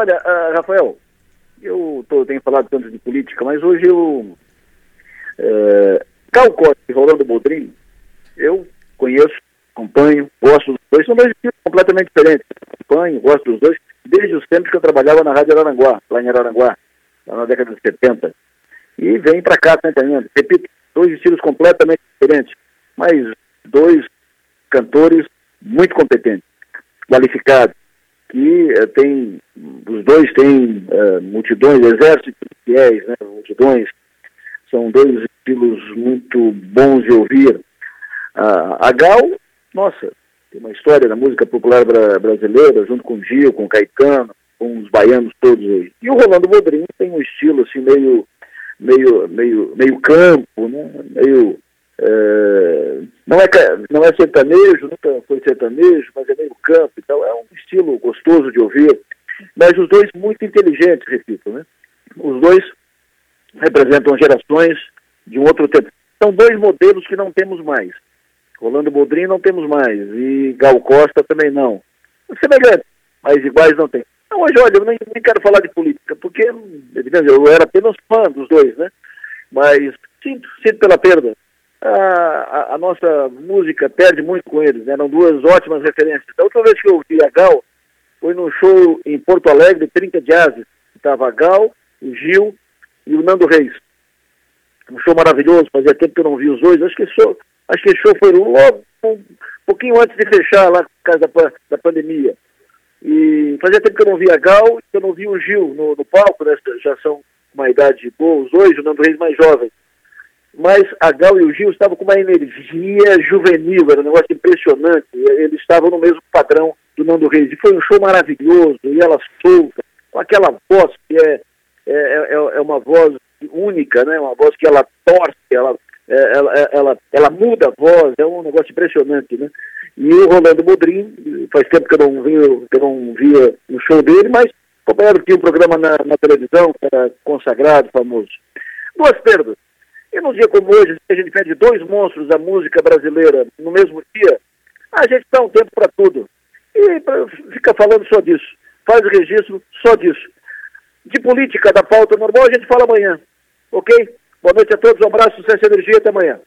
Olha, uh, Rafael, eu tô, tenho falado tanto de política, mas hoje eu. Uh, Cal Costa e Rolando Bodrim, eu conheço, acompanho, gosto dos dois, são dois estilos completamente diferentes. Acompanho, gosto dos dois, desde os tempos que eu trabalhava na Rádio Araranguá, lá em Araranguá, lá na década de 70. E vem para cá também. Repito, dois estilos completamente diferentes, mas dois cantores muito competentes, qualificados, que uh, tem, os dois têm uh, multidões, exércitos fiéis, né, multidões, são dois estilos muito bons de ouvir. Uh, a Gal, nossa, tem uma história da música popular bra brasileira, junto com o Gil, com o Caetano, com os baianos todos aí. E o Rolando Bodrinho tem um estilo assim meio, meio, meio, meio campo, né, meio é, não, é, não é sertanejo, nunca foi sertanejo, mas é meio campo e tal. É um estilo gostoso de ouvir. Mas os dois muito inteligentes, repito, né? Os dois representam gerações de um outro tempo. São dois modelos que não temos mais. Rolando Bodrin não temos mais. E Gal Costa também não. Semelhantes, mas iguais não tem. Não, hoje, olha, eu nem, nem quero falar de política, porque, eu era apenas fã dos dois, né? Mas sinto, sinto pela perda a, a, nossa música perde muito com eles, né? eram duas ótimas referências. A última vez que eu vi a Gal foi num show em Porto Alegre, 30 de Ases, estava Gal, o Gil e o Nando Reis. Um show maravilhoso, fazia tempo que eu não vi os dois, acho que show, acho que show foi logo um pouquinho antes de fechar lá por causa da, da pandemia. E fazia tempo que eu não vi a Gal e eu não vi o Gil no, no palco, né? já são uma idade boa, os dois, o Nando Reis mais jovem mas a Gal e o Gil estavam com uma energia juvenil, era um negócio impressionante. Eles estavam no mesmo padrão do Nando Reis. E foi um show maravilhoso, e ela solta, com aquela voz que é, é, é, é uma voz única, né? uma voz que ela torce, ela, é, ela, é, ela, ela muda a voz, é um negócio impressionante. Né? E o Rolando Bodrim, faz tempo que eu não, vi, que eu não via o show dele, mas era, tinha um programa na, na televisão, que era consagrado, famoso. Duas perdas. E num dia como hoje, a gente pede dois monstros da música brasileira no mesmo dia, a gente dá um tempo para tudo. E fica falando só disso. Faz o registro só disso. De política, da pauta normal, a gente fala amanhã. Ok? Boa noite a todos, um abraço, sucesso e energia, até amanhã.